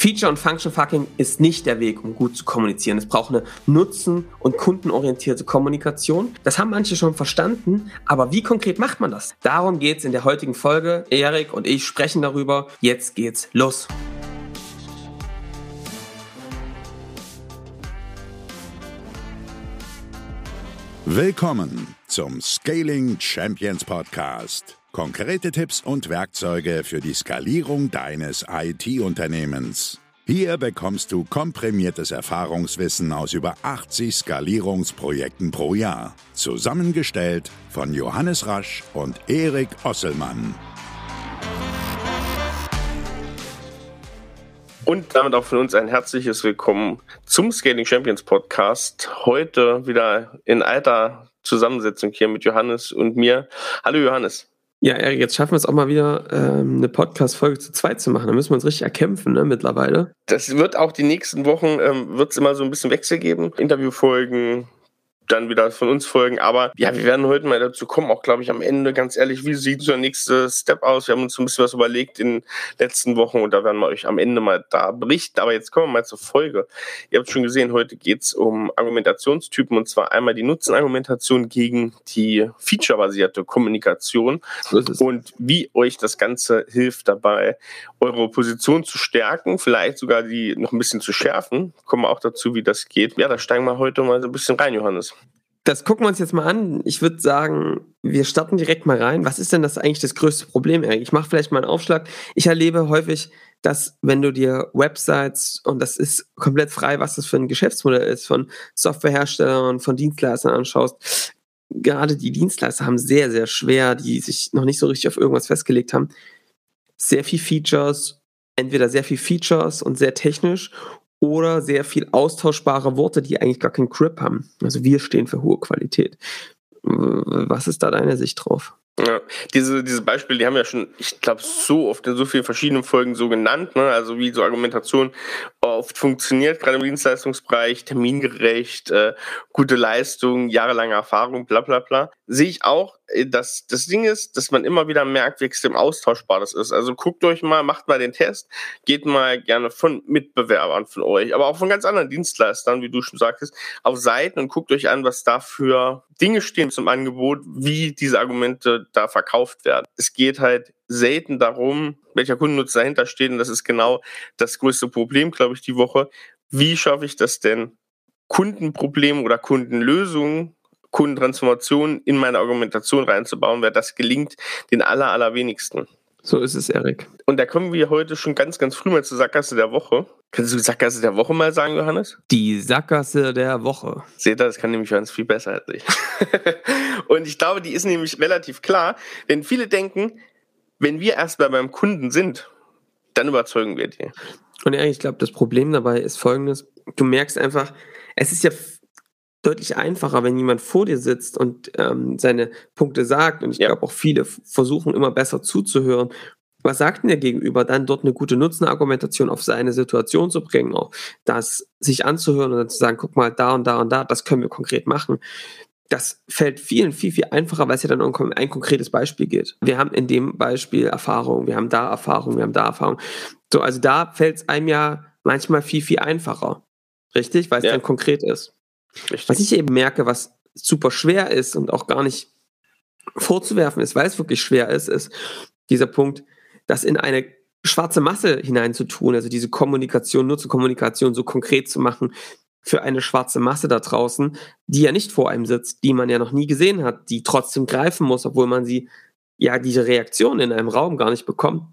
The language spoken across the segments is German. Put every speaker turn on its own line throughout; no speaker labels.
Feature und Function Fucking ist nicht der Weg, um gut zu kommunizieren. Es braucht eine nutzen- und kundenorientierte Kommunikation. Das haben manche schon verstanden, aber wie konkret macht man das? Darum geht's in der heutigen Folge. Erik und ich sprechen darüber. Jetzt geht's los.
Willkommen zum Scaling Champions Podcast. Konkrete Tipps und Werkzeuge für die Skalierung deines IT-Unternehmens. Hier bekommst du komprimiertes Erfahrungswissen aus über 80 Skalierungsprojekten pro Jahr. Zusammengestellt von Johannes Rasch und Erik Osselmann.
Und damit auch von uns ein herzliches Willkommen zum Scaling Champions Podcast. Heute wieder in alter Zusammensetzung hier mit Johannes und mir. Hallo Johannes.
Ja, Erik, jetzt schaffen wir es auch mal wieder, ähm, eine Podcast-Folge zu zweit zu machen. Da müssen wir uns richtig erkämpfen, ne, mittlerweile.
Das wird auch die nächsten Wochen, ähm, wird es immer so ein bisschen Wechsel geben. Interviewfolgen, dann wieder von uns folgen. Aber ja, wir werden heute mal dazu kommen, auch glaube ich am Ende, ganz ehrlich, wie sieht so der nächste Step aus? Wir haben uns ein bisschen was überlegt in den letzten Wochen und da werden wir euch am Ende mal da berichten. Aber jetzt kommen wir mal zur Folge. Ihr habt schon gesehen, heute geht es um Argumentationstypen und zwar einmal die Nutzenargumentation gegen die featurebasierte Kommunikation und wie euch das Ganze hilft dabei, eure Position zu stärken, vielleicht sogar die noch ein bisschen zu schärfen. Kommen wir auch dazu, wie das geht. Ja, da steigen wir heute mal so ein bisschen rein, Johannes
das gucken wir uns jetzt mal an. Ich würde sagen, wir starten direkt mal rein. Was ist denn das eigentlich das größte Problem, Erik? Ich mache vielleicht mal einen Aufschlag. Ich erlebe häufig, dass wenn du dir Websites, und das ist komplett frei, was das für ein Geschäftsmodell ist, von Softwareherstellern, von Dienstleistern anschaust, gerade die Dienstleister haben sehr, sehr schwer, die sich noch nicht so richtig auf irgendwas festgelegt haben, sehr viel Features, entweder sehr viel Features und sehr technisch oder sehr viel austauschbare Worte, die eigentlich gar keinen Grip haben. Also wir stehen für hohe Qualität. Was ist da deine Sicht drauf?
Ja, diese, diese Beispiele, die haben wir ja schon, ich glaube, so oft in so vielen verschiedenen Folgen so genannt, ne? also wie so Argumentation oft funktioniert, gerade im Dienstleistungsbereich, termingerecht, äh, gute Leistung, jahrelange Erfahrung, bla bla bla. Sehe ich auch, äh, dass das Ding ist, dass man immer wieder merkt, wie extrem austauschbar das ist. Also guckt euch mal, macht mal den Test, geht mal gerne von Mitbewerbern von euch, aber auch von ganz anderen Dienstleistern, wie du schon sagtest, auf Seiten und guckt euch an, was da für Dinge stehen zum Angebot, wie diese Argumente da verkauft werden. Es geht halt selten darum, welcher Kundennutzer dahinter steht und das ist genau das größte Problem, glaube ich, die Woche. Wie schaffe ich das denn, Kundenprobleme oder Kundenlösungen Kundentransformation in meine Argumentation reinzubauen, weil das gelingt den aller, allerwenigsten.
So ist es, Erik.
Und da kommen wir heute schon ganz, ganz früh mal zur Sackgasse der Woche. Kannst du Sackgasse der Woche mal sagen, Johannes?
Die Sackgasse der Woche.
Seht ihr, das kann nämlich Johannes viel besser als ich. und ich glaube, die ist nämlich relativ klar, denn viele denken, wenn wir erst mal beim Kunden sind, dann überzeugen wir die.
Und Erik, ich glaube, das Problem dabei ist folgendes. Du merkst einfach, es ist ja deutlich einfacher, wenn jemand vor dir sitzt und ähm, seine Punkte sagt. Und ich ja. glaube auch viele versuchen immer besser zuzuhören. Was sagt denn der Gegenüber? Dann dort eine gute Nutzenargumentation auf seine Situation zu bringen, auch das sich anzuhören und dann zu sagen, guck mal, da und da und da, das können wir konkret machen. Das fällt vielen viel, viel einfacher, weil es ja dann um ein konkretes Beispiel geht. Wir haben in dem Beispiel Erfahrung, wir haben da Erfahrung, wir haben da Erfahrung. So, also da fällt es einem ja manchmal viel, viel einfacher. Richtig? Weil es ja. dann konkret ist. Richtig. Was ich eben merke, was super schwer ist und auch gar nicht vorzuwerfen ist, weil es wirklich schwer ist, ist dieser Punkt, das in eine schwarze Masse hineinzutun, also diese Kommunikation, nur zur Kommunikation so konkret zu machen für eine schwarze Masse da draußen, die ja nicht vor einem sitzt, die man ja noch nie gesehen hat, die trotzdem greifen muss, obwohl man sie ja diese Reaktion in einem Raum gar nicht bekommt,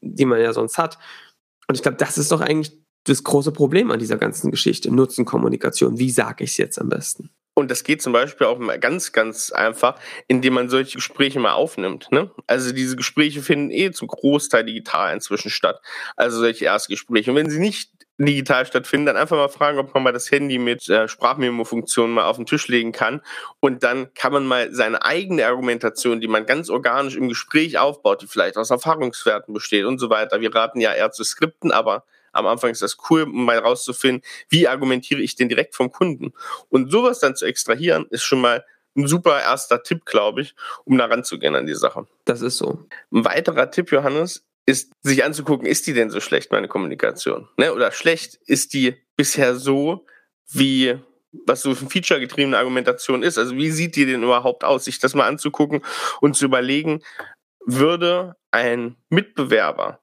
die man ja sonst hat. Und ich glaube, das ist doch eigentlich das große Problem an dieser ganzen Geschichte. Nutzenkommunikation. Wie sage ich es jetzt am besten?
Und das geht zum Beispiel auch ganz, ganz einfach, indem man solche Gespräche mal aufnimmt. Ne? Also diese Gespräche finden eh zum Großteil digital inzwischen statt. Also solche Erstgespräche. Und wenn sie nicht digital stattfinden, dann einfach mal fragen, ob man mal das Handy mit äh, Sprachmemo-Funktion mal auf den Tisch legen kann. Und dann kann man mal seine eigene Argumentation, die man ganz organisch im Gespräch aufbaut, die vielleicht aus Erfahrungswerten besteht und so weiter. Wir raten ja eher zu Skripten, aber am Anfang ist das cool, um mal rauszufinden, wie argumentiere ich denn direkt vom Kunden. Und sowas dann zu extrahieren, ist schon mal ein super erster Tipp, glaube ich, um da ranzugehen an die Sache.
Das ist so.
Ein weiterer Tipp, Johannes, ist sich anzugucken, ist die denn so schlecht, meine Kommunikation? Ne? Oder schlecht ist die bisher so, wie was so eine feature-getriebene Argumentation ist. Also wie sieht die denn überhaupt aus? Sich das mal anzugucken und zu überlegen, würde ein Mitbewerber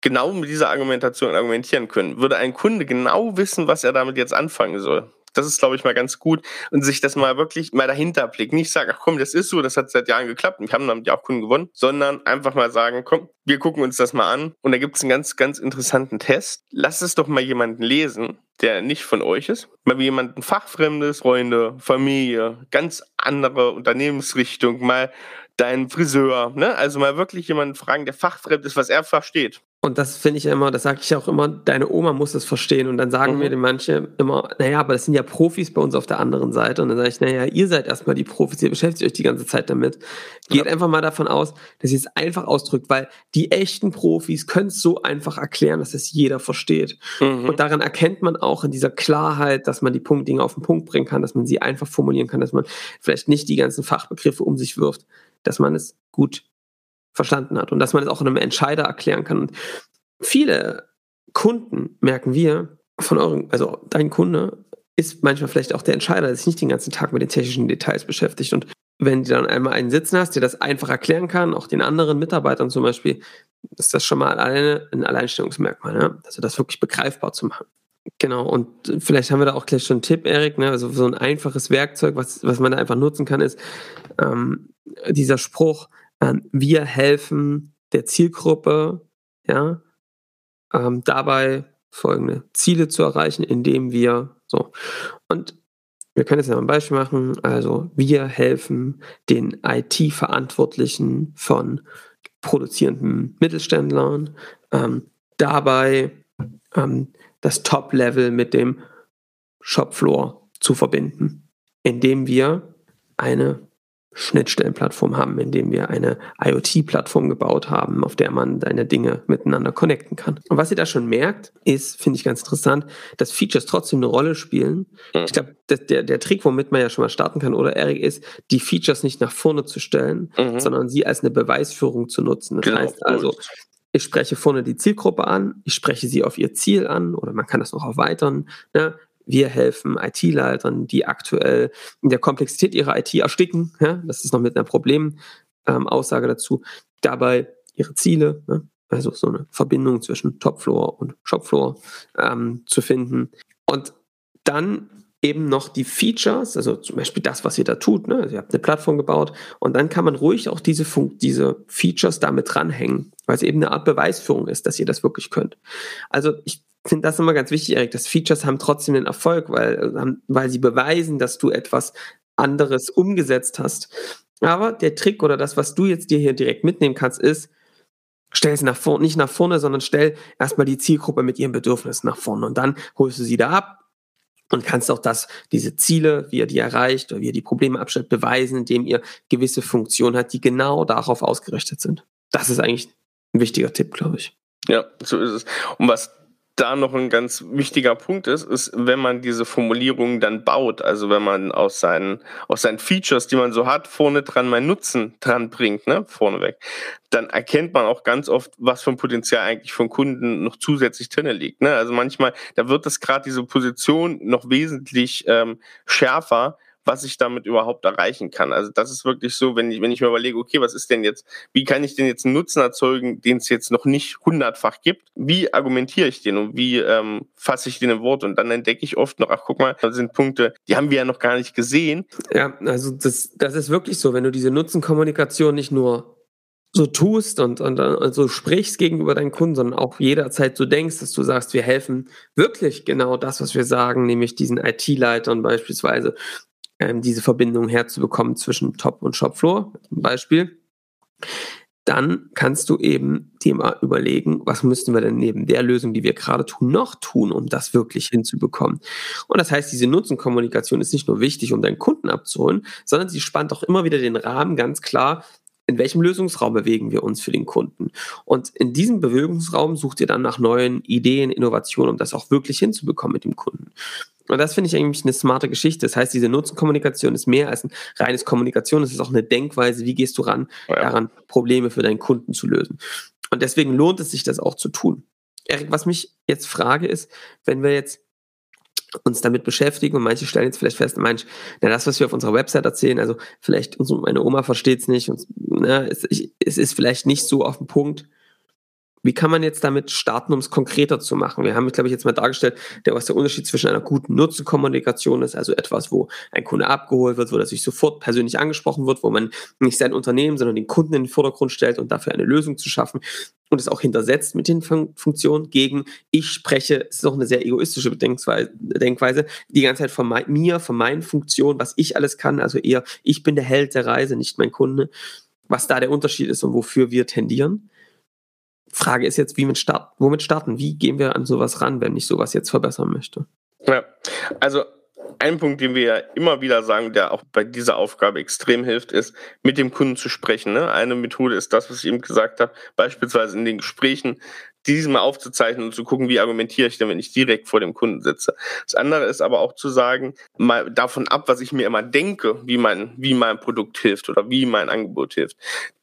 genau mit dieser Argumentation argumentieren können, würde ein Kunde genau wissen, was er damit jetzt anfangen soll. Das ist, glaube ich, mal ganz gut und sich das mal wirklich mal dahinter blickt. Nicht sagen, ach komm, das ist so, das hat seit Jahren geklappt und wir haben damit ja auch Kunden gewonnen, sondern einfach mal sagen, komm, wir gucken uns das mal an und da gibt es einen ganz, ganz interessanten Test. Lass es doch mal jemanden lesen, der nicht von euch ist, mal jemanden fachfremdes, Freunde, Familie, ganz andere Unternehmensrichtung, mal dein Friseur, ne? Also mal wirklich jemanden fragen, der fachfremd ist, was er versteht.
Und das finde ich immer, das sage ich auch immer, deine Oma muss es verstehen. Und dann sagen mhm. mir die manche immer, naja, aber das sind ja Profis bei uns auf der anderen Seite. Und dann sage ich, naja, ihr seid erstmal die Profis, ihr beschäftigt euch die ganze Zeit damit. Geht ja. einfach mal davon aus, dass ihr es einfach ausdrückt, weil die echten Profis können es so einfach erklären, dass es jeder versteht. Mhm. Und daran erkennt man auch in dieser Klarheit, dass man die Punkt, Dinge auf den Punkt bringen kann, dass man sie einfach formulieren kann, dass man vielleicht nicht die ganzen Fachbegriffe um sich wirft, dass man es gut verstanden hat und dass man es auch einem Entscheider erklären kann. Und viele Kunden merken wir von euren, also dein Kunde ist manchmal vielleicht auch der Entscheider, der sich nicht den ganzen Tag mit den technischen Details beschäftigt. Und wenn du dann einmal einen sitzen hast, der das einfach erklären kann, auch den anderen Mitarbeitern zum Beispiel, ist das schon mal alleine ein Alleinstellungsmerkmal, ne? also das wirklich begreifbar zu machen. Genau, und vielleicht haben wir da auch gleich schon einen Tipp, Erik, ne? also so ein einfaches Werkzeug, was, was man da einfach nutzen kann, ist ähm, dieser Spruch, wir helfen der Zielgruppe, ja, ähm, dabei folgende Ziele zu erreichen, indem wir so. Und wir können jetzt noch ein Beispiel machen. Also wir helfen den IT-Verantwortlichen von produzierenden Mittelständlern ähm, dabei, ähm, das Top-Level mit dem Shopfloor zu verbinden, indem wir eine Schnittstellenplattform haben, indem wir eine IoT-Plattform gebaut haben, auf der man deine Dinge miteinander connecten kann. Und was ihr da schon merkt, ist, finde ich ganz interessant, dass Features trotzdem eine Rolle spielen. Mhm. Ich glaube, der, der Trick, womit man ja schon mal starten kann, oder Eric, ist, die Features nicht nach vorne zu stellen, mhm. sondern sie als eine Beweisführung zu nutzen. Das genau. heißt also, ich spreche vorne die Zielgruppe an, ich spreche sie auf ihr Ziel an oder man kann das noch erweitern. Ne? Wir helfen IT-Leitern, die aktuell in der Komplexität ihrer IT ersticken. Ja, das ist noch mit einer Problemaussage ähm, dazu. Dabei ihre Ziele, ne, also so eine Verbindung zwischen Topfloor und Shopfloor ähm, zu finden. Und dann eben noch die Features, also zum Beispiel das, was ihr da tut. Ne? Also ihr habt eine Plattform gebaut und dann kann man ruhig auch diese, Fun diese Features damit dranhängen, weil es eben eine Art Beweisführung ist, dass ihr das wirklich könnt. Also ich finde das immer ganz wichtig, Erik, dass Features haben trotzdem den Erfolg, weil, weil sie beweisen, dass du etwas anderes umgesetzt hast. Aber der Trick oder das, was du jetzt dir hier direkt mitnehmen kannst, ist, stell es nach vorne, nicht nach vorne, sondern stell erstmal die Zielgruppe mit ihren Bedürfnissen nach vorne und dann holst du sie da ab und kannst auch das, diese Ziele, wie ihr die erreicht oder wie ihr die Probleme abstellt, beweisen, indem ihr gewisse Funktionen hat, die genau darauf ausgerichtet sind. Das ist eigentlich ein wichtiger Tipp, glaube ich.
Ja, so ist es. Und was da noch ein ganz wichtiger Punkt ist, ist, wenn man diese Formulierungen dann baut, also wenn man aus seinen, aus seinen Features, die man so hat, vorne dran mal Nutzen dran bringt, ne, vorneweg, dann erkennt man auch ganz oft, was für ein Potenzial eigentlich von Kunden noch zusätzlich drin liegt. Ne? Also manchmal, da wird das gerade diese Position noch wesentlich ähm, schärfer, was ich damit überhaupt erreichen kann. Also das ist wirklich so, wenn ich, wenn ich mir überlege, okay, was ist denn jetzt, wie kann ich denn jetzt einen Nutzen erzeugen, den es jetzt noch nicht hundertfach gibt? Wie argumentiere ich den und wie ähm, fasse ich den in Wort? Und dann entdecke ich oft noch, ach guck mal, da sind Punkte, die haben wir ja noch gar nicht gesehen.
Ja, also das, das ist wirklich so, wenn du diese Nutzenkommunikation nicht nur so tust und, und, und so sprichst gegenüber deinen Kunden, sondern auch jederzeit so denkst, dass du sagst, wir helfen wirklich genau das, was wir sagen, nämlich diesen IT-Leitern beispielsweise ähm, diese Verbindung herzubekommen zwischen Top und Shopfloor, zum Beispiel, dann kannst du eben mal überlegen, was müssten wir denn neben der Lösung, die wir gerade tun, noch tun, um das wirklich hinzubekommen. Und das heißt, diese Nutzenkommunikation ist nicht nur wichtig, um deinen Kunden abzuholen, sondern sie spannt auch immer wieder den Rahmen ganz klar, in welchem Lösungsraum bewegen wir uns für den Kunden. Und in diesem Bewegungsraum sucht ihr dann nach neuen Ideen, Innovationen, um das auch wirklich hinzubekommen mit dem Kunden. Und das finde ich eigentlich eine smarte Geschichte. Das heißt, diese Nutzenkommunikation ist mehr als ein reines Kommunikation. Es ist auch eine Denkweise, wie gehst du ran, ja. daran Probleme für deinen Kunden zu lösen. Und deswegen lohnt es sich, das auch zu tun. Erik, was mich jetzt frage ist, wenn wir jetzt uns damit beschäftigen. Und manche stellen jetzt vielleicht fest, manch, na, das, was wir auf unserer Website erzählen, also vielleicht meine Oma versteht es nicht und na, es, es ist vielleicht nicht so auf den Punkt, wie kann man jetzt damit starten, um es konkreter zu machen? Wir haben, glaube ich, jetzt mal dargestellt, der, was der Unterschied zwischen einer guten Nutzenkommunikation ist, also etwas, wo ein Kunde abgeholt wird, wo er sich sofort persönlich angesprochen wird, wo man nicht sein Unternehmen, sondern den Kunden in den Vordergrund stellt und dafür eine Lösung zu schaffen und es auch hintersetzt mit den Fun Funktionen gegen ich spreche, es ist auch eine sehr egoistische Denkweise, die ganze Zeit von mir, von meinen Funktionen, was ich alles kann, also eher ich bin der Held der Reise, nicht mein Kunde, was da der Unterschied ist und wofür wir tendieren. Frage ist jetzt, wie mit Start, womit starten? Wie gehen wir an sowas ran, wenn ich sowas jetzt verbessern möchte?
Ja, also ein Punkt, den wir ja immer wieder sagen, der auch bei dieser Aufgabe extrem hilft, ist, mit dem Kunden zu sprechen. Ne? Eine Methode ist das, was ich eben gesagt habe, beispielsweise in den Gesprächen, diese mal aufzuzeichnen und zu gucken, wie argumentiere ich denn, wenn ich direkt vor dem Kunden sitze. Das andere ist aber auch zu sagen, mal davon ab, was ich mir immer denke, wie mein, wie mein Produkt hilft oder wie mein Angebot hilft.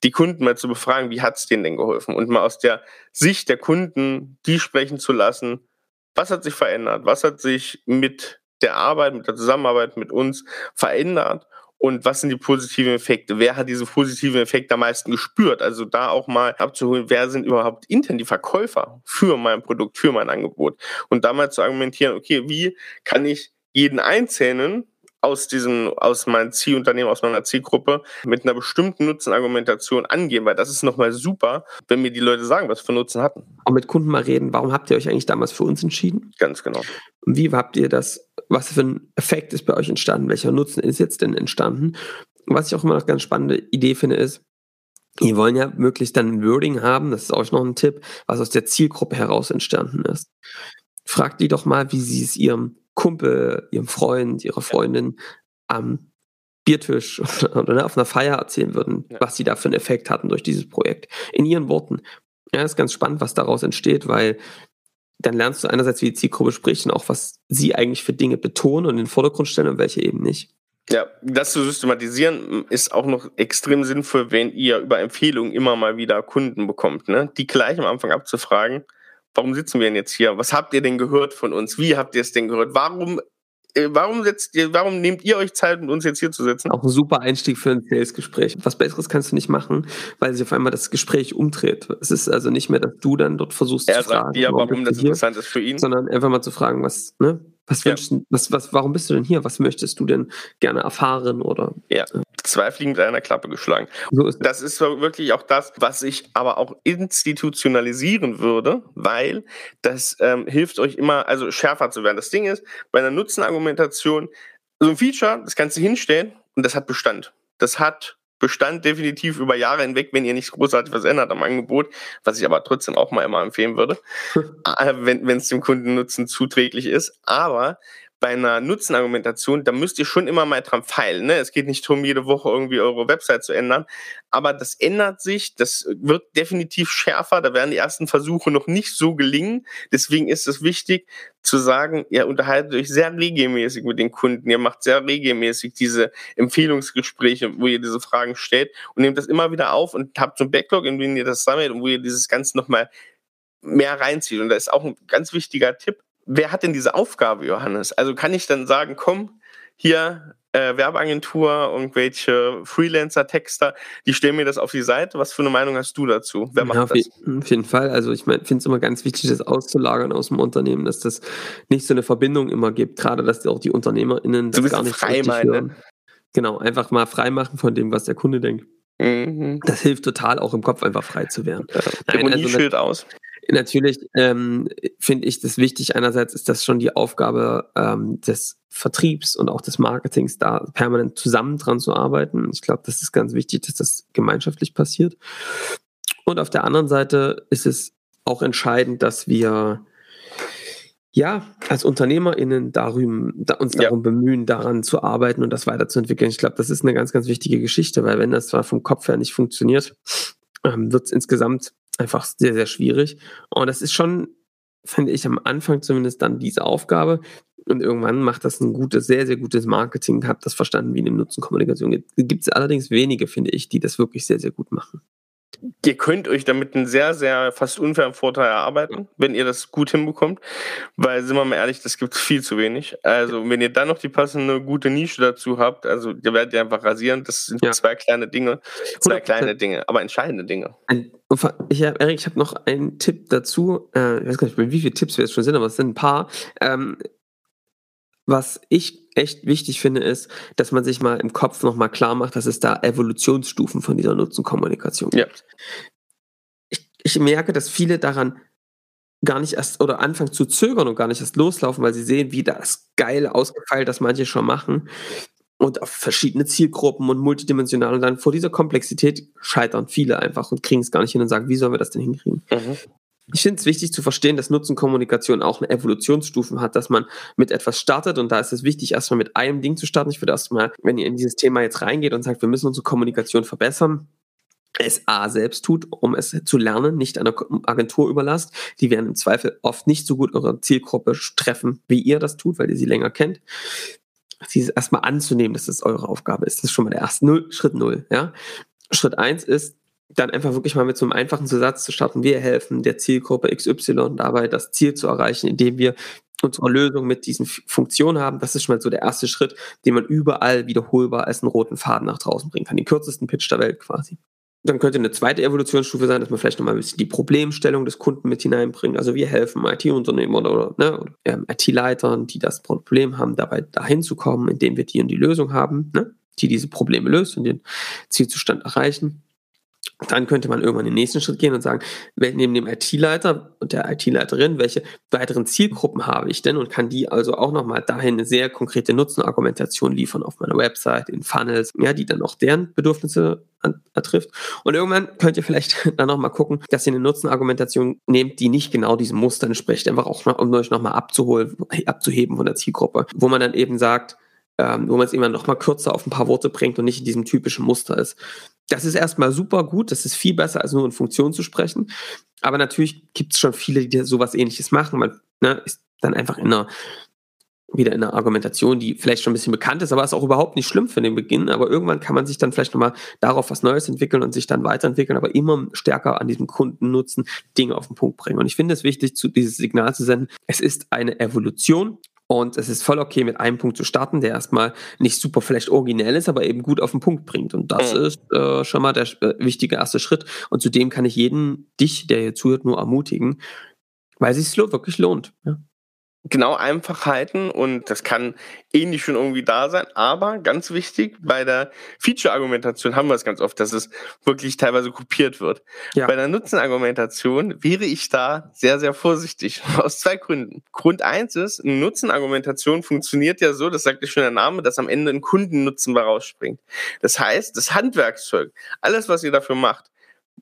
Die Kunden mal zu befragen, wie hat es denen denn geholfen? Und mal aus der Sicht der Kunden die sprechen zu lassen, was hat sich verändert? Was hat sich mit der Arbeit, mit der Zusammenarbeit mit uns verändert? Und was sind die positiven Effekte? Wer hat diese positiven Effekte am meisten gespürt? Also da auch mal abzuholen, wer sind überhaupt intern die Verkäufer für mein Produkt, für mein Angebot? Und da mal zu argumentieren, okay, wie kann ich jeden Einzelnen aus diesem, aus meinem Zielunternehmen, aus meiner Zielgruppe mit einer bestimmten Nutzenargumentation angehen, weil das ist nochmal super, wenn mir die Leute sagen, was für Nutzen hatten.
Auch mit Kunden mal reden, warum habt ihr euch eigentlich damals für uns entschieden?
Ganz genau.
Und wie habt ihr das, was für ein Effekt ist bei euch entstanden? Welcher Nutzen ist jetzt denn entstanden? was ich auch immer noch ganz spannende Idee finde, ist, die wollen ja möglichst dann ein Wording haben, das ist auch noch ein Tipp, was aus der Zielgruppe heraus entstanden ist. Fragt die doch mal, wie sie es ihrem Kumpel, ihrem Freund, ihrer Freundin am Biertisch oder auf einer Feier erzählen würden, ja. was sie da für einen Effekt hatten durch dieses Projekt. In ihren Worten. Ja, ist ganz spannend, was daraus entsteht, weil dann lernst du einerseits, wie die Zielgruppe spricht und auch, was sie eigentlich für Dinge betonen und in den Vordergrund stellen und welche eben nicht.
Ja, das zu systematisieren ist auch noch extrem sinnvoll, wenn ihr über Empfehlungen immer mal wieder Kunden bekommt, ne? Die gleich am Anfang abzufragen, warum sitzen wir denn jetzt hier? Was habt ihr denn gehört von uns? Wie habt ihr es denn gehört? Warum warum setzt ihr, warum nehmt ihr euch Zeit, mit uns jetzt hier zu sitzen?
Auch ein super Einstieg für ein Sales-Gespräch. Was Besseres kannst du nicht machen, weil sich auf einmal das Gespräch umdreht. Es ist also nicht mehr, dass du dann dort versuchst
er
zu fragen.
Er sagt dir, warum das interessant ist für ihn.
Sondern einfach mal zu fragen, was, ne? Was ja. wünschst, was, was, warum bist du denn hier? Was möchtest du denn gerne erfahren oder?
Ja, äh, zwei Fliegen mit einer Klappe geschlagen. So ist das ist wirklich auch das, was ich aber auch institutionalisieren würde, weil das ähm, hilft euch immer, also schärfer zu werden. Das Ding ist, bei einer Nutzenargumentation, so ein Feature, das kannst du hinstellen und das hat Bestand. Das hat Bestand definitiv über Jahre hinweg, wenn ihr nicht großartig was ändert am Angebot, was ich aber trotzdem auch mal immer empfehlen würde, äh, wenn es dem Kundennutzen zuträglich ist. Aber bei einer Nutzenargumentation, da müsst ihr schon immer mal dran feilen. Ne? Es geht nicht darum, jede Woche irgendwie eure Website zu ändern, aber das ändert sich, das wird definitiv schärfer, da werden die ersten Versuche noch nicht so gelingen. Deswegen ist es wichtig zu sagen, ihr unterhaltet euch sehr regelmäßig mit den Kunden, ihr macht sehr regelmäßig diese Empfehlungsgespräche, wo ihr diese Fragen stellt und nehmt das immer wieder auf und habt so ein Backlog, in dem ihr das sammelt und wo ihr dieses Ganze nochmal mehr reinzieht. Und da ist auch ein ganz wichtiger Tipp, wer hat denn diese Aufgabe, Johannes? Also kann ich dann sagen, komm, hier äh, Werbeagentur, irgendwelche Freelancer-Texter, die stellen mir das auf die Seite. Was für eine Meinung hast du dazu?
Wer macht ja, auf, das? auf jeden Fall. Also ich finde es immer ganz wichtig, das auszulagern aus dem Unternehmen, dass das nicht so eine Verbindung immer gibt. Gerade, dass auch die UnternehmerInnen das gar nicht frei so meinen, hören. Genau, einfach mal frei machen von dem, was der Kunde denkt. Mhm. Das hilft total, auch im Kopf einfach frei zu werden. Ja,
Nein, also, aus.
Natürlich ähm, finde ich das wichtig. Einerseits ist das schon die Aufgabe ähm, des Vertriebs und auch des Marketings, da permanent zusammen dran zu arbeiten. Ich glaube, das ist ganz wichtig, dass das gemeinschaftlich passiert. Und auf der anderen Seite ist es auch entscheidend, dass wir ja, als UnternehmerInnen darum, da uns darum ja. bemühen, daran zu arbeiten und das weiterzuentwickeln. Ich glaube, das ist eine ganz, ganz wichtige Geschichte, weil wenn das zwar vom Kopf her nicht funktioniert, ähm, wird es insgesamt einfach sehr, sehr schwierig. Und das ist schon, finde ich, am Anfang zumindest dann diese Aufgabe. Und irgendwann macht das ein gutes, sehr, sehr gutes Marketing, habt das verstanden, wie eine Nutzenkommunikation geht. Gibt es allerdings wenige, finde ich, die das wirklich sehr, sehr gut machen.
Ihr könnt euch damit einen sehr, sehr fast unfairen Vorteil erarbeiten, wenn ihr das gut hinbekommt. Weil, sind wir mal ehrlich, das gibt es viel zu wenig. Also, wenn ihr dann noch die passende gute Nische dazu habt, also ihr werdet ihr einfach rasieren. Das sind ja. zwei kleine Dinge. Zwei kleine Dinge, aber entscheidende Dinge.
Ich hab, Erik, ich habe noch einen Tipp dazu. Äh, ich weiß gar nicht, wie viele Tipps wir jetzt schon sind, aber es sind ein paar. Ähm, was ich echt wichtig finde, ist, dass man sich mal im Kopf nochmal klar macht, dass es da Evolutionsstufen von dieser Nutzenkommunikation gibt. Ja. Ich, ich merke, dass viele daran gar nicht erst oder anfangen zu zögern und gar nicht erst loslaufen, weil sie sehen, wie das geil ausgefeilt, das manche schon machen und auf verschiedene Zielgruppen und multidimensional und dann vor dieser Komplexität scheitern viele einfach und kriegen es gar nicht hin und sagen, wie sollen wir das denn hinkriegen? Mhm. Ich finde es wichtig zu verstehen, dass Nutzenkommunikation auch eine Evolutionsstufen hat, dass man mit etwas startet und da ist es wichtig, erstmal mit einem Ding zu starten. Ich würde erstmal, wenn ihr in dieses Thema jetzt reingeht und sagt, wir müssen unsere Kommunikation verbessern, es A selbst tut, um es zu lernen, nicht einer Agentur überlasst. Die werden im Zweifel oft nicht so gut eure Zielgruppe treffen, wie ihr das tut, weil ihr sie länger kennt. Sie erstmal anzunehmen, dass es eure Aufgabe ist. Das ist schon mal der erste Null, Schritt Null. Ja? Schritt eins ist, dann einfach wirklich mal mit so einem einfachen Zusatz zu starten. Wir helfen der Zielgruppe XY dabei, das Ziel zu erreichen, indem wir unsere Lösung mit diesen Funktionen haben. Das ist schon mal so der erste Schritt, den man überall wiederholbar als einen roten Faden nach draußen bringen kann. Den kürzesten Pitch der Welt quasi. Dann könnte eine zweite Evolutionsstufe sein, dass man vielleicht nochmal ein bisschen die Problemstellung des Kunden mit hineinbringt. Also wir helfen IT-Unternehmen oder, oder, ne, oder ähm, IT-Leitern, die das Problem haben, dabei dahin zu kommen, indem wir die und die Lösung haben, ne, die diese Probleme löst und den Zielzustand erreichen. Dann könnte man irgendwann den nächsten Schritt gehen und sagen, neben dem IT-Leiter und der IT-Leiterin, welche weiteren Zielgruppen habe ich denn und kann die also auch nochmal dahin eine sehr konkrete Nutzenargumentation liefern auf meiner Website, in Funnels, ja, die dann auch deren Bedürfnisse ertrifft. Und irgendwann könnt ihr vielleicht dann nochmal gucken, dass ihr eine Nutzenargumentation nehmt, die nicht genau diesem Muster entspricht, einfach auch um euch nochmal abzuholen, abzuheben von der Zielgruppe, wo man dann eben sagt, ähm, wo man es immer noch mal kürzer auf ein paar Worte bringt und nicht in diesem typischen Muster ist. Das ist erstmal super gut, das ist viel besser, als nur in Funktion zu sprechen. Aber natürlich gibt es schon viele, die sowas ähnliches machen. Man ne, ist dann einfach in einer, wieder in einer Argumentation, die vielleicht schon ein bisschen bekannt ist, aber ist auch überhaupt nicht schlimm für den Beginn. Aber irgendwann kann man sich dann vielleicht nochmal darauf was Neues entwickeln und sich dann weiterentwickeln, aber immer stärker an diesem Kunden nutzen, Dinge auf den Punkt bringen. Und ich finde es wichtig, zu, dieses Signal zu senden. Es ist eine Evolution und es ist voll okay, mit einem Punkt zu starten, der erstmal nicht super vielleicht originell ist, aber eben gut auf den Punkt bringt. Und das mhm. ist äh, schon mal der äh, wichtige erste Schritt. Und zudem kann ich jeden, dich, der hier zuhört, nur ermutigen, weil es sich wirklich lohnt. Ja
genau Einfachheiten und das kann ähnlich schon irgendwie da sein, aber ganz wichtig, bei der Feature-Argumentation haben wir es ganz oft, dass es wirklich teilweise kopiert wird. Ja. Bei der Nutzenargumentation wäre ich da sehr, sehr vorsichtig, aus zwei Gründen. Grund eins ist, eine Nutzenargumentation funktioniert ja so, das sagt ja schon der Name, dass am Ende ein Kundennutzen bei rausspringt. Das heißt, das Handwerkszeug, alles, was ihr dafür macht,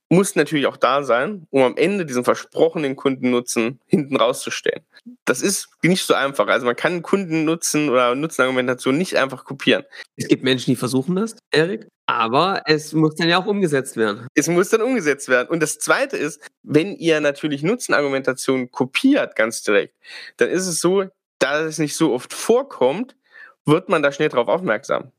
muss natürlich auch da sein, um am Ende diesen versprochenen Kundennutzen hinten rauszustellen. Das ist nicht so einfach. Also man kann Kundennutzen oder Nutzenargumentation nicht einfach kopieren.
Es gibt Menschen, die versuchen das, Erik, aber es muss dann ja auch umgesetzt werden.
Es muss dann umgesetzt werden. Und das Zweite ist, wenn ihr natürlich Nutzenargumentation kopiert ganz direkt, dann ist es so, da es nicht so oft vorkommt, wird man da schnell drauf aufmerksam.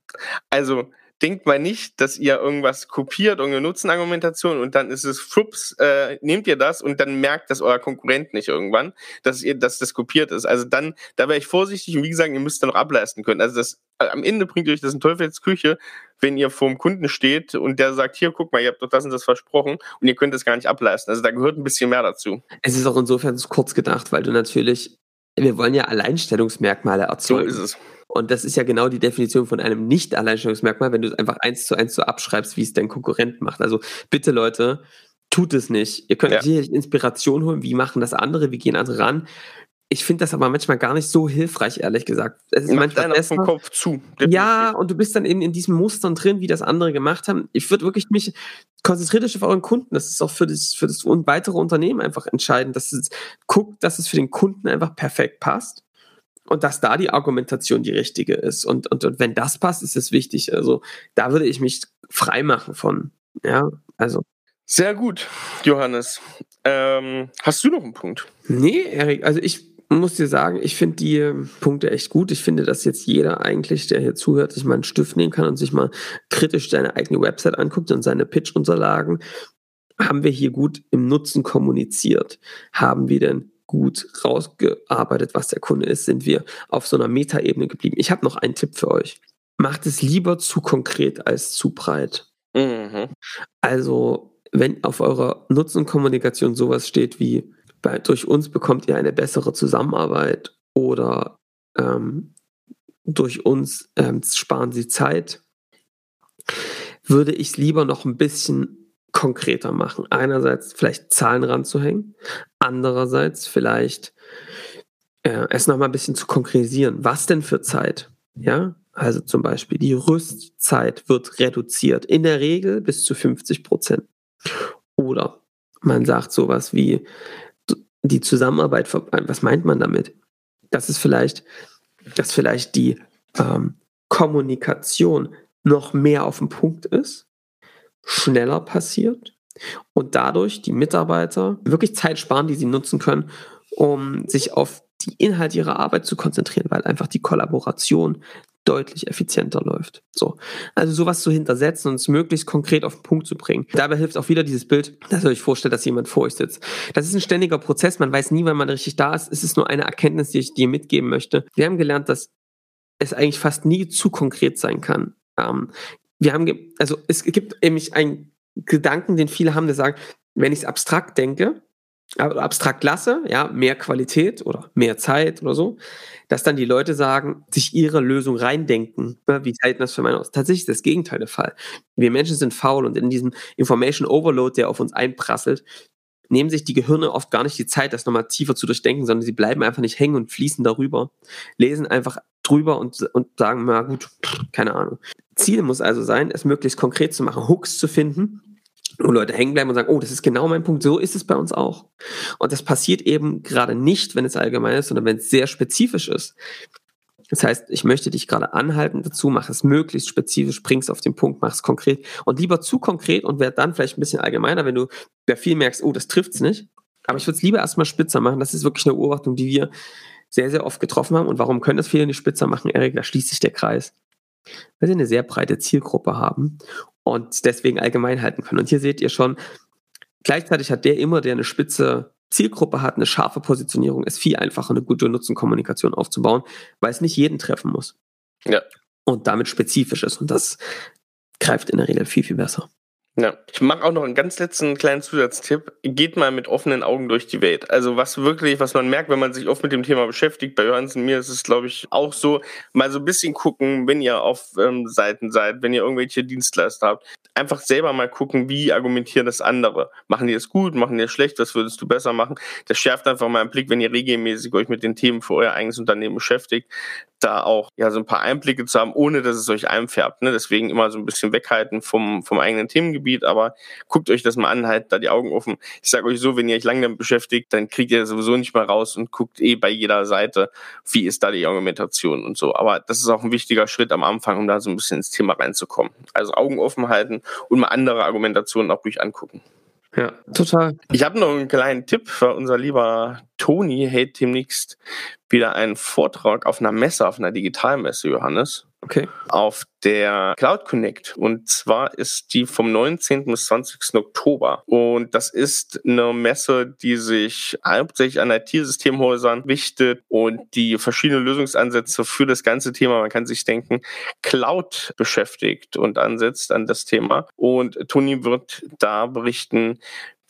Also denkt mal nicht, dass ihr irgendwas kopiert, irgendeine Nutzenargumentation und dann ist es, flups, äh, nehmt ihr das und dann merkt das euer Konkurrent nicht irgendwann, dass ihr, dass das kopiert ist. Also dann, da wäre ich vorsichtig und wie gesagt, ihr müsst dann noch ableisten können. Also das, am Ende bringt euch das in Teufelsküche, wenn ihr vor dem Kunden steht und der sagt, hier, guck mal, ihr habt doch das und das versprochen und ihr könnt das gar nicht ableisten. Also da gehört ein bisschen mehr dazu.
Es ist auch insofern kurz gedacht, weil du natürlich, wir wollen ja Alleinstellungsmerkmale erzeugen. So ist es. Und das ist ja genau die Definition von einem Nicht-Alleinstellungsmerkmal, wenn du es einfach eins zu eins so abschreibst, wie es dein Konkurrent macht. Also bitte Leute, tut es nicht. Ihr könnt ja. hier Inspiration holen, wie machen das andere, wie gehen andere ran. Ich finde das aber manchmal gar nicht so hilfreich, ehrlich gesagt.
Es ist Macht manchmal besser. vom Kopf zu.
Definitiv. Ja, und du bist dann eben in diesen Mustern drin, wie das andere gemacht haben. Ich würde wirklich mich konzentriert euch auf euren Kunden. Das ist auch für das, für das weitere Unternehmen einfach entscheidend, dass es guckt, dass es für den Kunden einfach perfekt passt und dass da die Argumentation die richtige ist. Und, und, und wenn das passt, ist es wichtig. Also da würde ich mich frei machen von. Ja, also.
Sehr gut, Johannes. Ähm, hast du noch einen Punkt?
Nee, Erik, also ich muss dir sagen, ich finde die ähm, Punkte echt gut. Ich finde, dass jetzt jeder eigentlich, der hier zuhört, sich mal einen Stift nehmen kann und sich mal kritisch seine eigene Website anguckt und seine Pitch-Unterlagen haben wir hier gut im Nutzen kommuniziert? Haben wir denn gut rausgearbeitet, was der Kunde ist? Sind wir auf so einer Metaebene geblieben? Ich habe noch einen Tipp für euch. Macht es lieber zu konkret als zu breit. Mhm. Also, wenn auf eurer Nutzenkommunikation sowas steht wie, bei, durch uns bekommt ihr eine bessere Zusammenarbeit oder ähm, durch uns ähm, sparen sie Zeit, würde ich es lieber noch ein bisschen konkreter machen. Einerseits vielleicht Zahlen ranzuhängen, andererseits vielleicht äh, es nochmal ein bisschen zu konkretisieren. Was denn für Zeit? Ja, also zum Beispiel die Rüstzeit wird reduziert, in der Regel bis zu 50 Prozent. Oder man sagt sowas wie die Zusammenarbeit, was meint man damit? Das ist vielleicht, dass vielleicht die ähm, Kommunikation noch mehr auf den Punkt ist, schneller passiert und dadurch die Mitarbeiter wirklich Zeit sparen, die sie nutzen können, um sich auf die Inhalte ihrer Arbeit zu konzentrieren, weil einfach die Kollaboration deutlich effizienter läuft. So. Also sowas zu hintersetzen und es möglichst konkret auf den Punkt zu bringen. Dabei hilft auch wieder dieses Bild, dass ihr euch vorstellt, dass jemand vor euch sitzt. Das ist ein ständiger Prozess. Man weiß nie, wann man richtig da ist. Es ist nur eine Erkenntnis, die ich dir mitgeben möchte. Wir haben gelernt, dass es eigentlich fast nie zu konkret sein kann. Ähm, wir haben, also es gibt nämlich einen Gedanken, den viele haben, der sagen, wenn ich es abstrakt denke, abstrakt lasse, ja, mehr Qualität oder mehr Zeit oder so, dass dann die Leute sagen, sich ihre Lösung reindenken. Wie halten das für meine aus? Tatsächlich ist das Gegenteil der Fall. Wir Menschen sind faul und in diesem Information Overload, der auf uns einprasselt, nehmen sich die Gehirne oft gar nicht die Zeit, das nochmal tiefer zu durchdenken, sondern sie bleiben einfach nicht hängen und fließen darüber, lesen einfach drüber und, und sagen, na gut, keine Ahnung. Ziel muss also sein, es möglichst konkret zu machen, Hooks zu finden, wo Leute hängen bleiben und sagen, oh, das ist genau mein Punkt, so ist es bei uns auch. Und das passiert eben gerade nicht, wenn es allgemein ist, sondern wenn es sehr spezifisch ist. Das heißt, ich möchte dich gerade anhalten dazu, mach es möglichst spezifisch, bring's auf den Punkt, mach es konkret und lieber zu konkret und werd dann vielleicht ein bisschen allgemeiner, wenn du bei viel merkst, oh, das trifft's nicht. Aber ich würde es lieber erstmal spitzer machen. Das ist wirklich eine Beobachtung, die wir sehr, sehr oft getroffen haben. Und warum können das viele nicht spitzer machen, Erik? Da schließt sich der Kreis. Weil sie eine sehr breite Zielgruppe haben und deswegen allgemein halten können. Und hier seht ihr schon, gleichzeitig hat der immer, der eine spitze Zielgruppe hat, eine scharfe Positionierung, ist viel einfacher, eine gute Nutzenkommunikation aufzubauen, weil es nicht jeden treffen muss. Ja. Und damit spezifisch ist. Und das greift in der Regel viel, viel besser.
Ja, ich mache auch noch einen ganz letzten kleinen Zusatztipp. Geht mal mit offenen Augen durch die Welt. Also was wirklich, was man merkt, wenn man sich oft mit dem Thema beschäftigt, bei Johannes und mir ist es, glaube ich, auch so, mal so ein bisschen gucken, wenn ihr auf ähm, Seiten seid, wenn ihr irgendwelche Dienstleister habt, einfach selber mal gucken, wie argumentieren das andere. Machen die es gut, machen die es schlecht, was würdest du besser machen? Das schärft einfach mal einen Blick, wenn ihr regelmäßig euch mit den Themen für euer eigenes Unternehmen beschäftigt da auch ja so ein paar Einblicke zu haben, ohne dass es euch einfärbt. Ne? Deswegen immer so ein bisschen weghalten vom, vom eigenen Themengebiet, aber guckt euch das mal an, halt da die Augen offen. Ich sage euch so, wenn ihr euch lange damit beschäftigt, dann kriegt ihr sowieso nicht mal raus und guckt eh bei jeder Seite, wie ist da die Argumentation und so. Aber das ist auch ein wichtiger Schritt am Anfang, um da so ein bisschen ins Thema reinzukommen. Also Augen offen halten und mal andere Argumentationen auch durch angucken.
Ja, total.
Ich habe noch einen kleinen Tipp für unser lieber Toni hält demnächst wieder einen Vortrag auf einer Messe, auf einer Digitalmesse, Johannes.
Okay.
Auf der Cloud Connect. Und zwar ist die vom 19. bis 20. Oktober. Und das ist eine Messe, die sich hauptsächlich an IT-Systemhäusern wichtet und die verschiedene Lösungsansätze für das ganze Thema, man kann sich denken, Cloud beschäftigt und ansetzt an das Thema. Und Toni wird da berichten,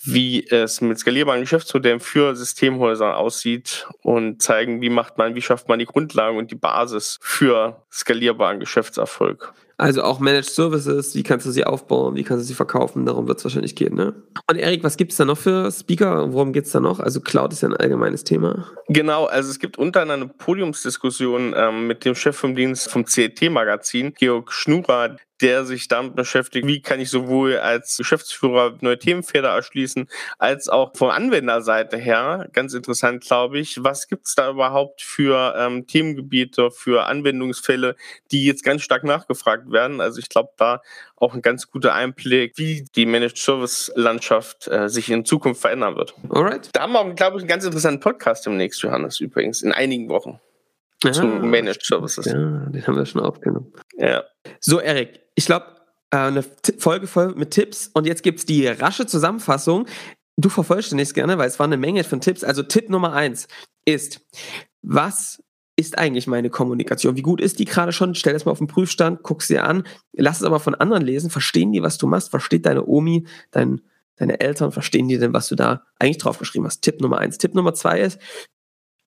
wie es mit skalierbaren Geschäftsmodellen für Systemhäuser aussieht und zeigen, wie macht man, wie schafft man die Grundlagen und die Basis für skalierbaren Geschäftserfolg.
Also auch Managed Services, wie kannst du sie aufbauen, wie kannst du sie verkaufen, darum wird es wahrscheinlich gehen, ne? Und Erik, was gibt es da noch für Speaker? Worum geht es da noch? Also Cloud ist ja ein allgemeines Thema.
Genau, also es gibt unter anderem eine Podiumsdiskussion ähm, mit dem Chef vom Dienst vom CET-Magazin, Georg Schnurer, der sich damit beschäftigt, wie kann ich sowohl als Geschäftsführer neue Themenfelder erschließen, als auch von Anwenderseite her, ganz interessant, glaube ich, was gibt es da überhaupt für ähm, Themengebiete, für Anwendungsfälle, die jetzt ganz stark nachgefragt werden. Also ich glaube, da auch ein ganz guter Einblick, wie die Managed Service Landschaft äh, sich in Zukunft verändern wird. Alright. Da haben wir, glaube ich, einen ganz interessanten Podcast demnächst, Johannes, übrigens, in einigen Wochen.
Ah, zu Managed Services. Ja, den haben wir schon aufgenommen.
Ja.
So, Erik, ich glaube, äh, eine Folge voll mit Tipps und jetzt gibt's die rasche Zusammenfassung. Du vervollständigst gerne, weil es war eine Menge von Tipps. Also Tipp Nummer eins ist, was ist eigentlich meine Kommunikation? Wie gut ist die gerade schon? Stell das mal auf den Prüfstand, guck sie an, lass es aber von anderen lesen. Verstehen die, was du machst? Versteht deine Omi, dein, deine Eltern, verstehen die denn, was du da eigentlich draufgeschrieben hast? Tipp Nummer eins. Tipp Nummer zwei ist,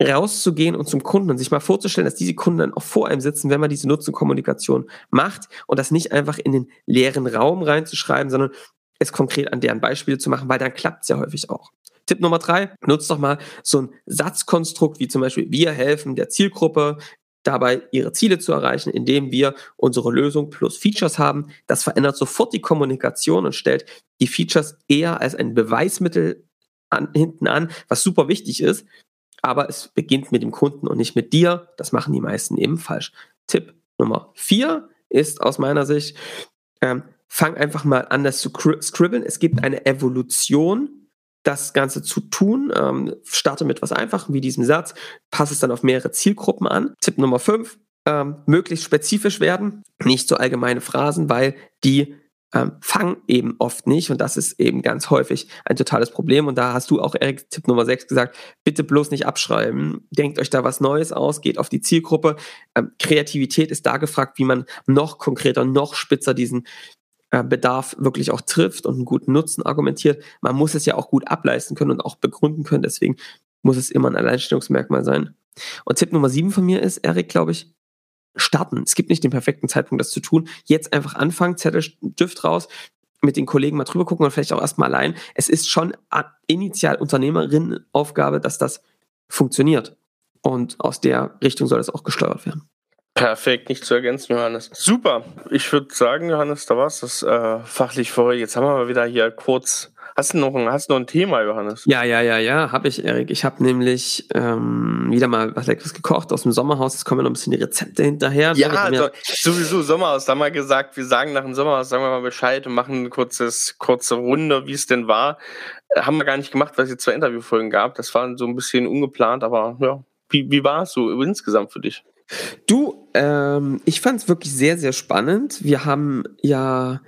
rauszugehen und zum Kunden und sich mal vorzustellen, dass diese Kunden dann auch vor einem sitzen, wenn man diese Nutzenkommunikation macht und das nicht einfach in den leeren Raum reinzuschreiben, sondern es konkret an deren Beispiele zu machen, weil dann klappt es ja häufig auch. Tipp Nummer drei, nutzt doch mal so ein Satzkonstrukt wie zum Beispiel wir helfen der Zielgruppe dabei, ihre Ziele zu erreichen, indem wir unsere Lösung plus Features haben. Das verändert sofort die Kommunikation und stellt die Features eher als ein Beweismittel an, hinten an, was super wichtig ist. Aber es beginnt mit dem Kunden und nicht mit dir. Das machen die meisten eben falsch. Tipp Nummer vier ist aus meiner Sicht, ähm, fang einfach mal an, das zu scribbeln. Es gibt eine Evolution das Ganze zu tun. Ähm, starte mit was Einfachem wie diesem Satz, passe es dann auf mehrere Zielgruppen an. Tipp Nummer 5, ähm, möglichst spezifisch werden, nicht so allgemeine Phrasen, weil die ähm, fangen eben oft nicht und das ist eben ganz häufig ein totales Problem und da hast du auch Erik Tipp Nummer 6 gesagt, bitte bloß nicht abschreiben, denkt euch da was Neues aus, geht auf die Zielgruppe, ähm, Kreativität ist da gefragt, wie man noch konkreter, noch spitzer diesen Bedarf wirklich auch trifft und einen guten Nutzen argumentiert. Man muss es ja auch gut ableisten können und auch begründen können. Deswegen muss es immer ein Alleinstellungsmerkmal sein. Und Tipp Nummer sieben von mir ist, Erik, glaube ich, starten. Es gibt nicht den perfekten Zeitpunkt, das zu tun. Jetzt einfach anfangen, Zettel, Stift raus, mit den Kollegen mal drüber gucken und vielleicht auch erstmal allein. Es ist schon initial Unternehmerinnenaufgabe, dass das funktioniert. Und aus der Richtung soll es auch gesteuert werden.
Perfekt, nicht zu ergänzen, Johannes. Super. Ich würde sagen, Johannes, da war es das äh, fachlich für heute. Jetzt haben wir mal wieder hier kurz. Hast du noch ein, hast du noch ein Thema, Johannes?
Ja, ja, ja, ja, habe ich, Erik. Ich habe nämlich ähm, wieder mal was Leckeres gekocht aus dem Sommerhaus. Jetzt kommen noch ein bisschen die Rezepte hinterher.
Ja, also, sowieso Sommerhaus. Da haben wir gesagt, wir sagen nach dem Sommerhaus, sagen wir mal Bescheid und machen eine kurzes, kurze Runde, wie es denn war. Äh, haben wir gar nicht gemacht, weil es jetzt zwei Interviewfolgen gab. Das war so ein bisschen ungeplant, aber ja. Wie, wie war es so insgesamt für dich?
Du, ähm, ich fand es wirklich sehr, sehr spannend. Wir haben ja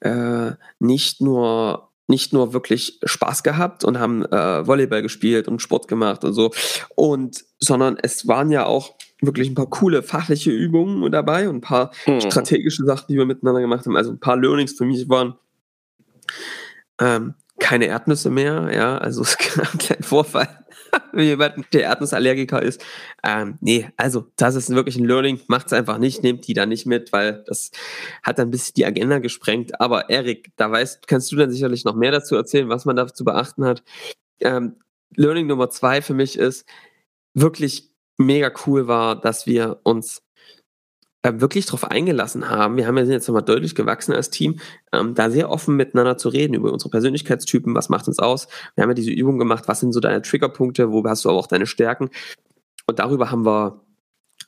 äh, nicht nur nicht nur wirklich Spaß gehabt und haben äh, Volleyball gespielt und Sport gemacht und so und sondern es waren ja auch wirklich ein paar coole fachliche Übungen dabei und ein paar hm. strategische Sachen, die wir miteinander gemacht haben. Also ein paar Learnings für mich waren ähm, keine Erdnüsse mehr, ja, also es gab einen kleinen Vorfall wenn jemand der Erdnussallergiker ist. Ähm, nee, also das ist wirklich ein Learning. Macht es einfach nicht, nehmt die da nicht mit, weil das hat dann ein bisschen die Agenda gesprengt. Aber Erik, da weißt, kannst du dann sicherlich noch mehr dazu erzählen, was man da zu beachten hat. Ähm, Learning Nummer zwei für mich ist, wirklich mega cool war, dass wir uns wirklich darauf eingelassen haben, wir haben ja jetzt nochmal deutlich gewachsen als Team, ähm, da sehr offen miteinander zu reden über unsere Persönlichkeitstypen, was macht uns aus. Wir haben ja diese Übung gemacht, was sind so deine Triggerpunkte, wo hast du aber auch deine Stärken. Und darüber haben wir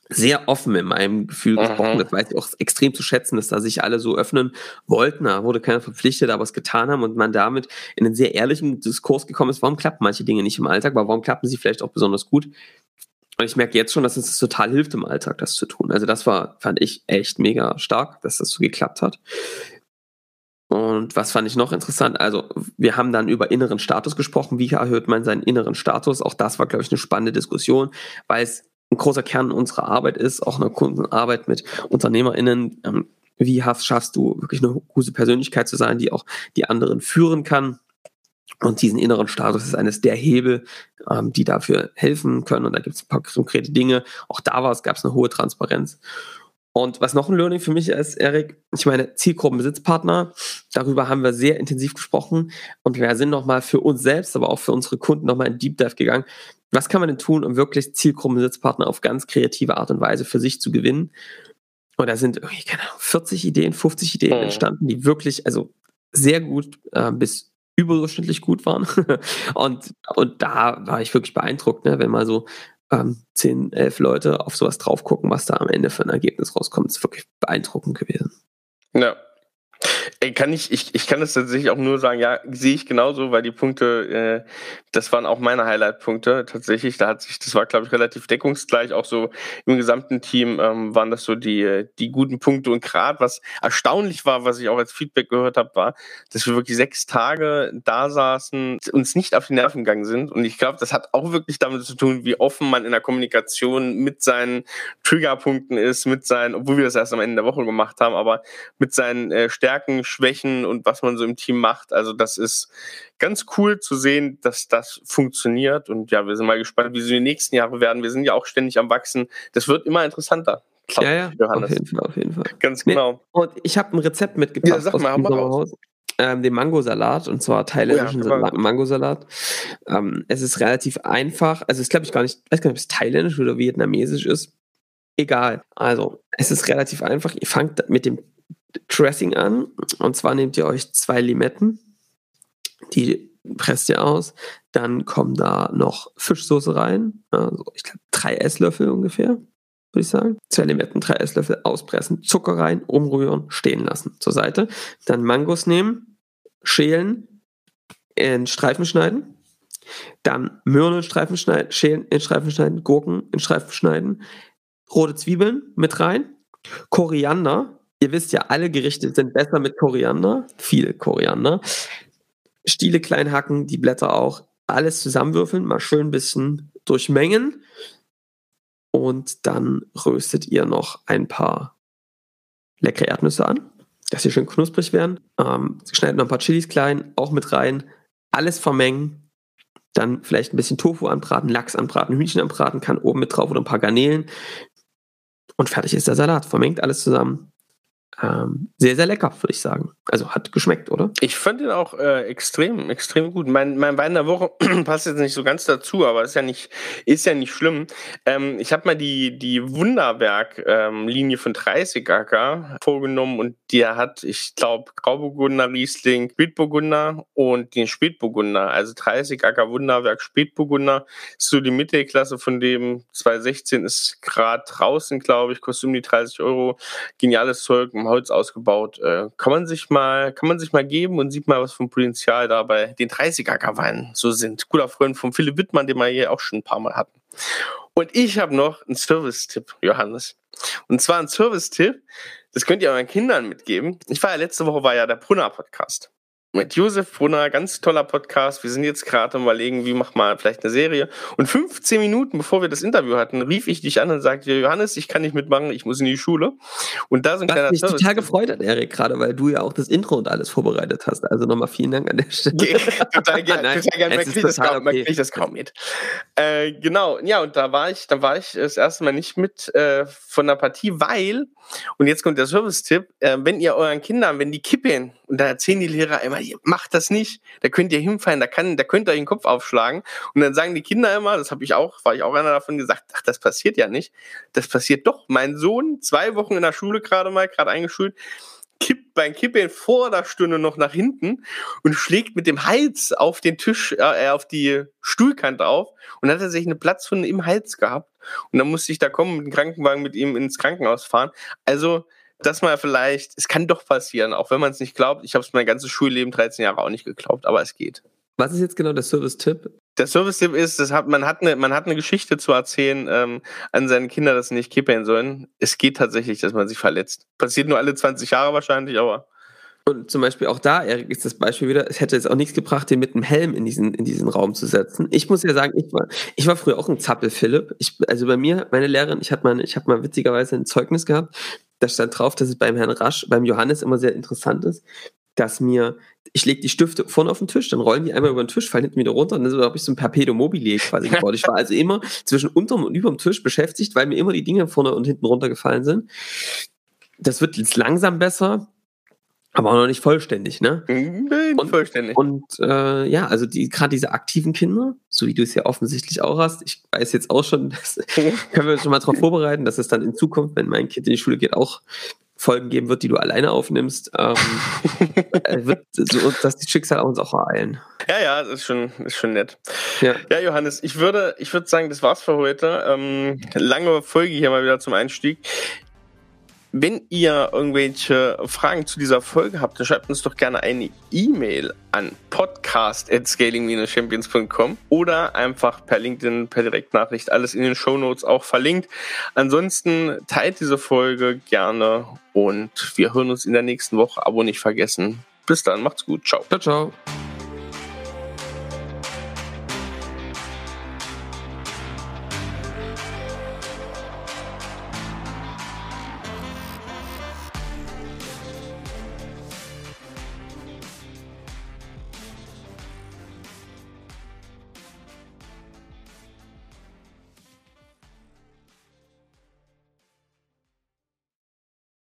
sehr offen in meinem Gefühl mhm. gesprochen. Das weiß ich auch extrem zu schätzen, dass da sich alle so öffnen wollten. Da wurde keiner verpflichtet, aber es getan haben und man damit in einen sehr ehrlichen Diskurs gekommen ist. Warum klappen manche Dinge nicht im Alltag, aber warum klappen sie vielleicht auch besonders gut? Und ich merke jetzt schon, dass es total hilft im Alltag, das zu tun. Also das war, fand ich echt mega stark, dass das so geklappt hat. Und was fand ich noch interessant? Also, wir haben dann über inneren Status gesprochen. Wie erhöht man seinen inneren Status? Auch das war, glaube ich, eine spannende Diskussion, weil es ein großer Kern unserer Arbeit ist, auch eine Kundenarbeit mit UnternehmerInnen. Ähm, wie schaffst du wirklich eine gute Persönlichkeit zu sein, die auch die anderen führen kann? Und diesen inneren Status ist eines der Hebel, ähm, die dafür helfen können. Und da gibt es ein paar konkrete Dinge. Auch da war es, gab es eine hohe Transparenz. Und was noch ein Learning für mich ist, Erik, ich meine, Zielgruppenbesitzpartner, darüber haben wir sehr intensiv gesprochen und wir sind nochmal für uns selbst, aber auch für unsere Kunden nochmal in Deep Dive gegangen. Was kann man denn tun, um wirklich Zielgruppenbesitzpartner auf ganz kreative Art und Weise für sich zu gewinnen? Und da sind, keine Ahnung, 40 Ideen, 50 Ideen mhm. entstanden, die wirklich, also sehr gut äh, bis überdurchschnittlich gut waren. und, und da war ich wirklich beeindruckt, ne, wenn mal so ähm, 10, 11 Leute auf sowas drauf gucken, was da am Ende für ein Ergebnis rauskommt, ist wirklich beeindruckend gewesen.
Ja. Ey, kann ich, ich, ich kann das tatsächlich auch nur sagen, ja, sehe ich genauso, weil die Punkte, äh, das waren auch meine Highlight-Punkte tatsächlich. Da hat sich, das war, glaube ich, relativ deckungsgleich. Auch so im gesamten Team ähm, waren das so die, die guten Punkte. Und gerade was erstaunlich war, was ich auch als Feedback gehört habe, war, dass wir wirklich sechs Tage da saßen, uns nicht auf die Nerven gegangen sind. Und ich glaube, das hat auch wirklich damit zu tun, wie offen man in der Kommunikation mit seinen Triggerpunkten ist, mit seinen, obwohl wir das erst am Ende der Woche gemacht haben, aber mit seinen äh, Stärken, Schwächen und was man so im Team macht. Also das ist ganz cool zu sehen, dass das funktioniert. Und ja, wir sind mal gespannt, wie sie die nächsten Jahre werden. Wir sind ja auch ständig am Wachsen. Das wird immer interessanter.
Glaub, ja, ja, Johannes. auf jeden Fall, auf jeden Fall.
Ganz genau. Nee,
und ich habe ein Rezept mitgebracht ja, sag mal, aus Sommerhaus. Ähm, den Mangosalat und zwar thailändischen oh ja, Mangosalat. Ähm, es ist relativ einfach, also es glaube ich gar nicht, ich weiß gar nicht, ob es thailändisch oder vietnamesisch ist. Egal. Also, es ist relativ einfach. Ihr fangt mit dem Dressing an. Und zwar nehmt ihr euch zwei Limetten, die presst ihr aus. Dann kommen da noch Fischsoße rein. Also ich glaube drei Esslöffel ungefähr, würde ich sagen. Zwei Limetten, drei Esslöffel auspressen, Zucker rein, umrühren, stehen lassen zur Seite. Dann Mangos nehmen, schälen, in Streifen schneiden. Dann Möhren in Streifen schneiden, schälen in Streifen schneiden, Gurken in Streifen schneiden, rote Zwiebeln mit rein, Koriander Ihr wisst ja, alle Gerichte sind besser mit Koriander. Viel Koriander. Stiele klein hacken, die Blätter auch. Alles zusammenwürfeln, mal schön ein bisschen durchmengen. Und dann röstet ihr noch ein paar leckere Erdnüsse an, dass sie schön knusprig werden. Ähm, schneidet noch ein paar Chilis klein, auch mit rein. Alles vermengen. Dann vielleicht ein bisschen Tofu anbraten, Lachs anbraten, Hühnchen anbraten, kann oben mit drauf oder ein paar Garnelen. Und fertig ist der Salat. Vermengt alles zusammen ähm, sehr, sehr lecker, würde ich sagen. Also hat geschmeckt, oder?
Ich fand den auch äh, extrem, extrem gut. Mein, mein Wein der Woche passt jetzt nicht so ganz dazu, aber ist ja nicht, ist ja nicht schlimm. Ähm, ich habe mal die, die Wunderwerk-Linie ähm, von 30 Acker vorgenommen und der hat, ich glaube, Grauburgunder, Riesling, Spätburgunder und den Spätburgunder. Also 30 Acker Wunderwerk Spätburgunder ist so die Mittelklasse von dem 2016 ist gerade draußen, glaube ich, kostet um die 30 Euro. Geniales Zeug, Holz ausgebaut. Äh, kann man sich mal kann man sich mal geben und sieht mal, was vom Potenzial da bei den 30er-Weinen so sind. Guter Freund von Philipp Wittmann, den wir hier auch schon ein paar Mal hatten. Und ich habe noch einen Service-Tipp, Johannes. Und zwar ein Service-Tipp, das könnt ihr euren Kindern mitgeben. Ich war ja letzte Woche war ja der Brunner-Podcast mit Josef Brunner, ganz toller Podcast. Wir sind jetzt gerade am überlegen, wie macht man vielleicht eine Serie. Und 15 Minuten bevor wir das Interview hatten, rief ich dich an und sagte, Johannes, ich kann nicht mitmachen, ich muss in die Schule. Und da sind
kleiner mich Service. total gefreut hat, Erik, gerade weil du ja auch das Intro und alles vorbereitet hast. Also nochmal vielen Dank an der Stelle.
total gerne, total gerne. Man, kriegt das, kaum, okay. das kaum mit. Äh, genau, ja, und da war ich, da war ich das erste Mal nicht mit äh, von der Partie, weil, und jetzt kommt der Service-Tipp, äh, wenn ihr euren Kindern, wenn die kippen, und da erzählen die Lehrer immer, macht das nicht, da könnt ihr hinfallen, da, kann, da könnt ihr euch den Kopf aufschlagen. Und dann sagen die Kinder immer, das habe ich auch, war ich auch einer davon gesagt, ach, das passiert ja nicht. Das passiert doch. Mein Sohn, zwei Wochen in der Schule gerade mal, gerade eingeschult, kippt beim Kippeln vor der Stunde noch nach hinten und schlägt mit dem Hals auf den Tisch, äh, auf die Stuhlkante auf und hat er sich eine Platzwunde im Hals gehabt. Und dann musste ich da kommen mit dem Krankenwagen mit ihm ins Krankenhaus fahren. Also, dass man vielleicht, es kann doch passieren, auch wenn man es nicht glaubt. Ich habe es mein ganzes Schulleben, 13 Jahre auch nicht geglaubt, aber es geht.
Was ist jetzt genau der Service-Tipp?
Der Service-Tipp ist, das hat, man, hat eine, man hat eine Geschichte zu erzählen ähm, an seine Kinder, dass sie nicht kippeln sollen. Es geht tatsächlich, dass man sich verletzt. Passiert nur alle 20 Jahre wahrscheinlich, aber.
Und zum Beispiel auch da, Erik, ist das Beispiel wieder, es hätte jetzt auch nichts gebracht, den mit einem Helm in diesen, in diesen Raum zu setzen. Ich muss ja sagen, ich war, ich war früher auch ein Zappel, Philipp. Ich, also bei mir, meine Lehrerin, ich mal, ich habe mal witzigerweise ein Zeugnis gehabt, da stand drauf, dass es beim Herrn Rasch, beim Johannes immer sehr interessant ist, dass mir, ich lege die Stifte vorne auf den Tisch, dann rollen die einmal über den Tisch, fallen hinten wieder runter und dann habe ich so ein Perpetuum mobile quasi gebaut. Ich war also immer zwischen unterm und überm Tisch beschäftigt, weil mir immer die Dinge vorne und hinten runtergefallen sind. Das wird jetzt langsam besser, aber auch noch nicht vollständig, ne?
Nein, und, vollständig.
Und äh, ja, also die, gerade diese aktiven Kinder, so wie du es ja offensichtlich auch hast, ich weiß jetzt auch schon, das können wir uns schon mal darauf vorbereiten, dass es dann in Zukunft, wenn mein Kind in die Schule geht, auch Folgen geben wird, die du alleine aufnimmst, ähm, äh, wird so, dass die Schicksal uns auch ereilen.
Ja, ja, das ist schon, ist schon nett. Ja. ja, Johannes, ich würde, ich würde sagen, das war's für heute. Ähm, lange Folge hier mal wieder zum Einstieg. Wenn ihr irgendwelche Fragen zu dieser Folge habt, dann schreibt uns doch gerne eine E-Mail an podcast.scaling-champions.com oder einfach per LinkedIn, per Direktnachricht, alles in den Show Notes auch verlinkt. Ansonsten teilt diese Folge gerne und wir hören uns in der nächsten Woche. Abo nicht vergessen. Bis dann, macht's gut. Ciao.
Ciao, ciao.